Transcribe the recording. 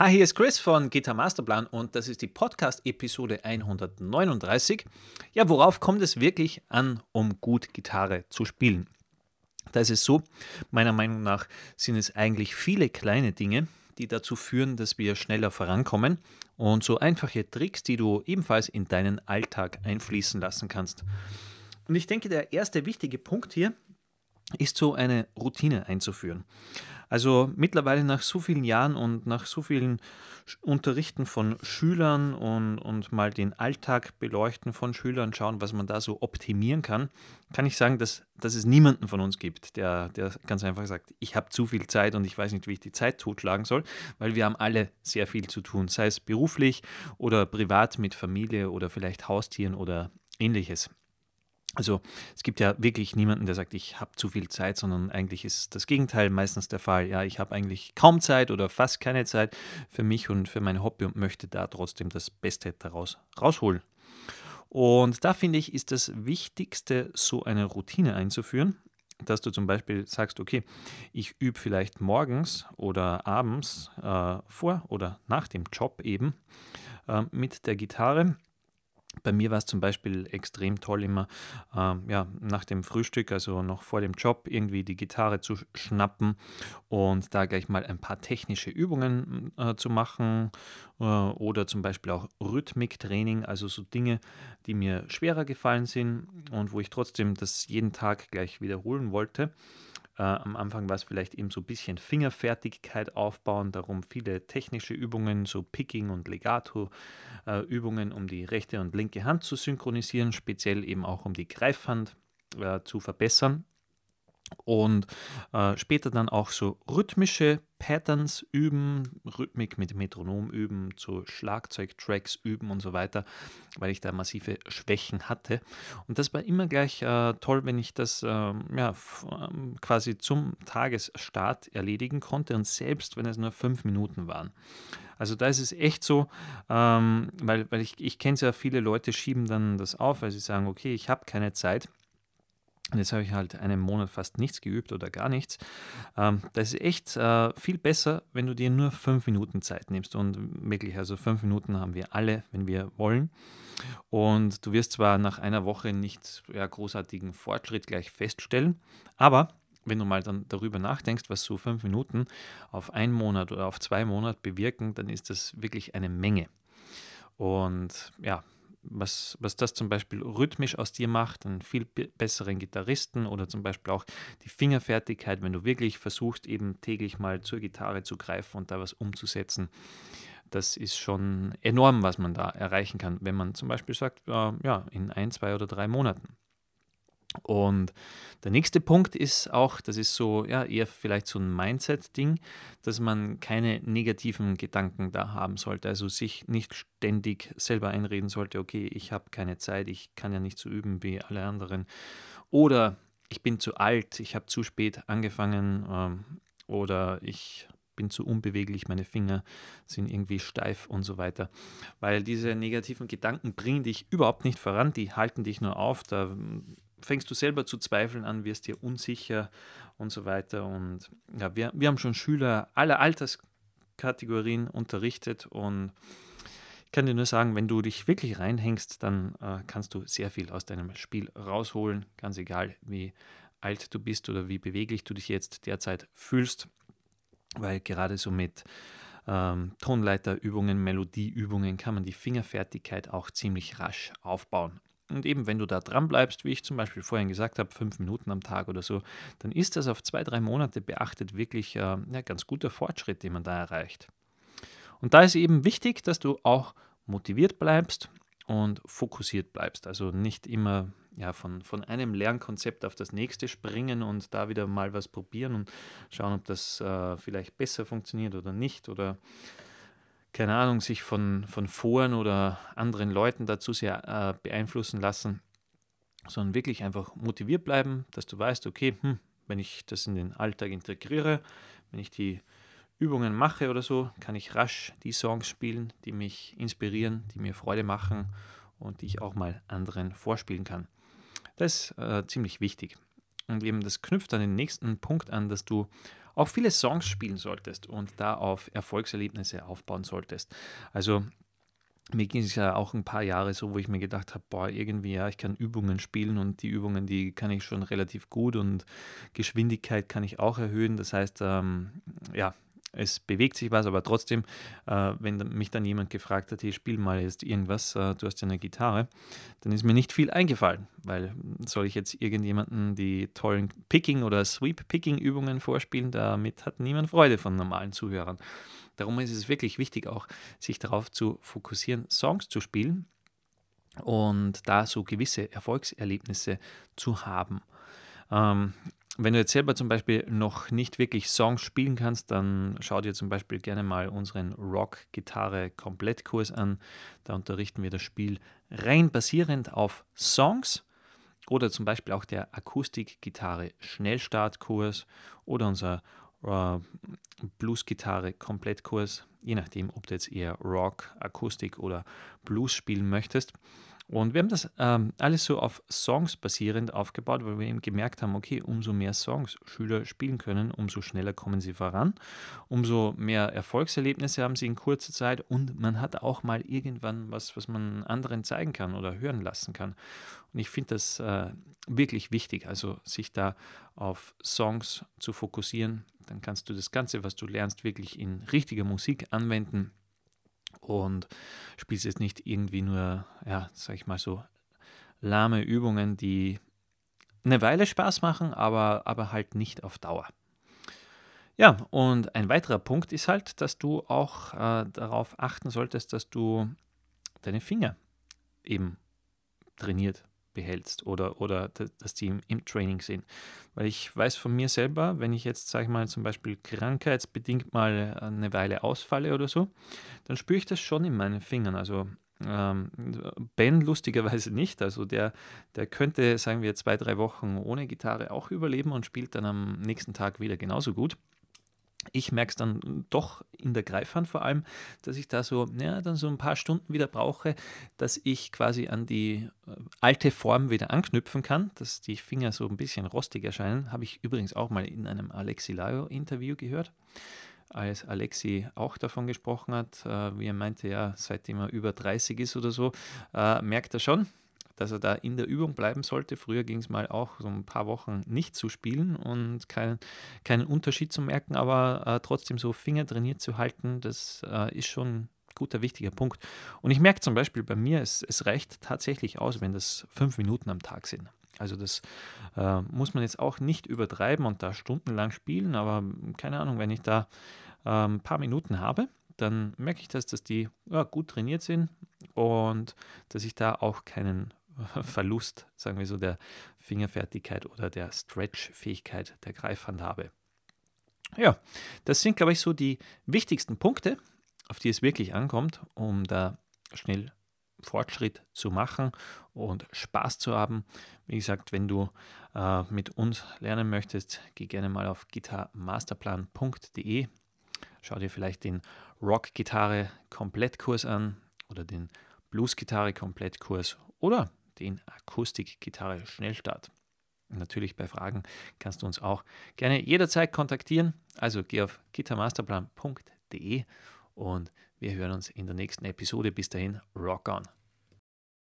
Hi, hier ist Chris von Gitar Masterplan und das ist die Podcast-Episode 139. Ja, worauf kommt es wirklich an, um gut Gitarre zu spielen? Da ist es so, meiner Meinung nach sind es eigentlich viele kleine Dinge, die dazu führen, dass wir schneller vorankommen und so einfache Tricks, die du ebenfalls in deinen Alltag einfließen lassen kannst. Und ich denke, der erste wichtige Punkt hier ist so eine Routine einzuführen. Also mittlerweile nach so vielen Jahren und nach so vielen Unterrichten von Schülern und, und mal den Alltag beleuchten von Schülern, schauen, was man da so optimieren kann, kann ich sagen, dass, dass es niemanden von uns gibt, der, der ganz einfach sagt, ich habe zu viel Zeit und ich weiß nicht, wie ich die Zeit totschlagen soll, weil wir haben alle sehr viel zu tun, sei es beruflich oder privat mit Familie oder vielleicht Haustieren oder ähnliches. Also es gibt ja wirklich niemanden, der sagt, ich habe zu viel Zeit, sondern eigentlich ist das Gegenteil meistens der Fall. Ja, ich habe eigentlich kaum Zeit oder fast keine Zeit für mich und für mein Hobby und möchte da trotzdem das Beste daraus rausholen. Und da finde ich, ist das Wichtigste, so eine Routine einzuführen, dass du zum Beispiel sagst, okay, ich übe vielleicht morgens oder abends äh, vor oder nach dem Job eben äh, mit der Gitarre bei mir war es zum Beispiel extrem toll, immer ähm, ja, nach dem Frühstück, also noch vor dem Job, irgendwie die Gitarre zu schnappen und da gleich mal ein paar technische Übungen äh, zu machen äh, oder zum Beispiel auch Rhythmiktraining, also so Dinge, die mir schwerer gefallen sind und wo ich trotzdem das jeden Tag gleich wiederholen wollte. Äh, am Anfang war es vielleicht eben so ein bisschen Fingerfertigkeit aufbauen, darum viele technische Übungen, so Picking und Legato-Übungen, äh, um die rechte und linke Hand zu synchronisieren, speziell eben auch um die Greifhand äh, zu verbessern und äh, später dann auch so rhythmische Patterns üben, Rhythmik mit Metronom üben, zu Schlagzeugtracks üben und so weiter, weil ich da massive Schwächen hatte. Und das war immer gleich äh, toll, wenn ich das äh, ja, ähm, quasi zum Tagesstart erledigen konnte und selbst wenn es nur fünf Minuten waren. Also da ist es echt so, ähm, weil, weil ich, ich kenne es ja, viele Leute schieben dann das auf, weil sie sagen, okay, ich habe keine Zeit. Und jetzt habe ich halt einen Monat fast nichts geübt oder gar nichts. Ähm, das ist echt äh, viel besser, wenn du dir nur fünf Minuten Zeit nimmst. Und wirklich, also fünf Minuten haben wir alle, wenn wir wollen. Und du wirst zwar nach einer Woche nicht ja, großartigen Fortschritt gleich feststellen, aber wenn du mal dann darüber nachdenkst, was so fünf Minuten auf einen Monat oder auf zwei Monate bewirken, dann ist das wirklich eine Menge. Und ja, was, was das zum Beispiel rhythmisch aus dir macht, einen viel besseren Gitarristen oder zum Beispiel auch die Fingerfertigkeit, wenn du wirklich versuchst, eben täglich mal zur Gitarre zu greifen und da was umzusetzen. Das ist schon enorm, was man da erreichen kann, wenn man zum Beispiel sagt, äh, ja, in ein, zwei oder drei Monaten. Und der nächste Punkt ist auch, das ist so, ja, eher vielleicht so ein Mindset-Ding, dass man keine negativen Gedanken da haben sollte. Also sich nicht ständig selber einreden sollte, okay, ich habe keine Zeit, ich kann ja nicht so üben wie alle anderen. Oder ich bin zu alt, ich habe zu spät angefangen. Ähm, oder ich bin zu unbeweglich, meine Finger sind irgendwie steif und so weiter. Weil diese negativen Gedanken bringen dich überhaupt nicht voran, die halten dich nur auf. Da fängst du selber zu zweifeln an, wirst dir unsicher und so weiter. Und ja, wir, wir haben schon Schüler aller Alterskategorien unterrichtet und ich kann dir nur sagen, wenn du dich wirklich reinhängst, dann äh, kannst du sehr viel aus deinem Spiel rausholen, ganz egal wie alt du bist oder wie beweglich du dich jetzt derzeit fühlst, weil gerade so mit ähm, Tonleiterübungen, Melodieübungen kann man die Fingerfertigkeit auch ziemlich rasch aufbauen. Und eben, wenn du da dran bleibst, wie ich zum Beispiel vorhin gesagt habe, fünf Minuten am Tag oder so, dann ist das auf zwei, drei Monate beachtet wirklich äh, ja, ganz guter Fortschritt, den man da erreicht. Und da ist eben wichtig, dass du auch motiviert bleibst und fokussiert bleibst. Also nicht immer ja, von, von einem Lernkonzept auf das nächste springen und da wieder mal was probieren und schauen, ob das äh, vielleicht besser funktioniert oder nicht. Oder keine Ahnung, sich von, von Foren oder anderen Leuten dazu sehr äh, beeinflussen lassen, sondern wirklich einfach motiviert bleiben, dass du weißt, okay, hm, wenn ich das in den Alltag integriere, wenn ich die Übungen mache oder so, kann ich rasch die Songs spielen, die mich inspirieren, die mir Freude machen und die ich auch mal anderen vorspielen kann. Das ist äh, ziemlich wichtig. Und eben das knüpft an den nächsten Punkt an, dass du auch viele Songs spielen solltest und da auf Erfolgserlebnisse aufbauen solltest. Also mir ging es ja auch ein paar Jahre so, wo ich mir gedacht habe, boah, irgendwie, ja, ich kann Übungen spielen und die Übungen, die kann ich schon relativ gut und Geschwindigkeit kann ich auch erhöhen. Das heißt, ähm, ja, es bewegt sich was, aber trotzdem, äh, wenn mich dann jemand gefragt hat, hey, spiel mal jetzt irgendwas, äh, du hast ja eine Gitarre, dann ist mir nicht viel eingefallen, weil soll ich jetzt irgendjemanden die tollen Picking- oder Sweep-Picking-Übungen vorspielen, damit hat niemand Freude von normalen Zuhörern. Darum ist es wirklich wichtig, auch sich darauf zu fokussieren, Songs zu spielen und da so gewisse Erfolgserlebnisse zu haben. Ähm, wenn du jetzt selber zum Beispiel noch nicht wirklich Songs spielen kannst, dann schau dir zum Beispiel gerne mal unseren Rock-Gitarre-Komplettkurs an. Da unterrichten wir das Spiel rein basierend auf Songs oder zum Beispiel auch der Akustik-Gitarre-Schnellstartkurs oder unser äh, Blues-Gitarre-Komplettkurs, je nachdem, ob du jetzt eher Rock, Akustik oder Blues spielen möchtest. Und wir haben das ähm, alles so auf Songs basierend aufgebaut, weil wir eben gemerkt haben, okay, umso mehr Songs Schüler spielen können, umso schneller kommen sie voran, umso mehr Erfolgserlebnisse haben sie in kurzer Zeit und man hat auch mal irgendwann was, was man anderen zeigen kann oder hören lassen kann. Und ich finde das äh, wirklich wichtig, also sich da auf Songs zu fokussieren. Dann kannst du das Ganze, was du lernst, wirklich in richtiger Musik anwenden und spielst jetzt nicht irgendwie nur, ja, sag ich mal so, lahme Übungen, die eine Weile Spaß machen, aber, aber halt nicht auf Dauer. Ja, und ein weiterer Punkt ist halt, dass du auch äh, darauf achten solltest, dass du deine Finger eben trainiert behältst oder, oder dass die im, Training sind. Weil ich weiß von mir selber, wenn ich jetzt, sage ich mal, zum Beispiel krankheitsbedingt mal eine Weile ausfalle oder so, dann spüre ich das schon in meinen Fingern. Also ähm, Ben lustigerweise nicht. Also der, der könnte, sagen wir, zwei, drei Wochen ohne Gitarre auch überleben und spielt dann am nächsten Tag wieder genauso gut. Ich merke es dann doch in der Greifhand vor allem, dass ich da so, ja, dann so ein paar Stunden wieder brauche, dass ich quasi an die äh, alte Form wieder anknüpfen kann, dass die Finger so ein bisschen rostig erscheinen. Habe ich übrigens auch mal in einem Alexi Laio-Interview gehört, als Alexi auch davon gesprochen hat, äh, wie er meinte, ja, seitdem er über 30 ist oder so, äh, merkt er schon, dass er da in der Übung bleiben sollte. Früher ging es mal auch so ein paar Wochen nicht zu spielen und kein, keinen Unterschied zu merken, aber äh, trotzdem so Finger trainiert zu halten, das äh, ist schon ein guter, wichtiger Punkt. Und ich merke zum Beispiel bei mir, es, es reicht tatsächlich aus, wenn das fünf Minuten am Tag sind. Also das äh, muss man jetzt auch nicht übertreiben und da stundenlang spielen, aber keine Ahnung, wenn ich da ein ähm, paar Minuten habe, dann merke ich, dass, dass die ja, gut trainiert sind und dass ich da auch keinen Verlust, sagen wir so, der Fingerfertigkeit oder der Stretch-Fähigkeit der Greifhand habe. Ja, das sind, glaube ich, so die wichtigsten Punkte, auf die es wirklich ankommt, um da schnell Fortschritt zu machen und Spaß zu haben. Wie gesagt, wenn du äh, mit uns lernen möchtest, geh gerne mal auf gitarmasterplan.de. Schau dir vielleicht den Rock-Gitarre-Komplettkurs an oder den Blues-Gitarre-Komplettkurs oder den Akustikgitarre Schnellstart. Natürlich bei Fragen kannst du uns auch gerne jederzeit kontaktieren. Also geh auf gitarmasterplan.de und wir hören uns in der nächsten Episode. Bis dahin, rock on!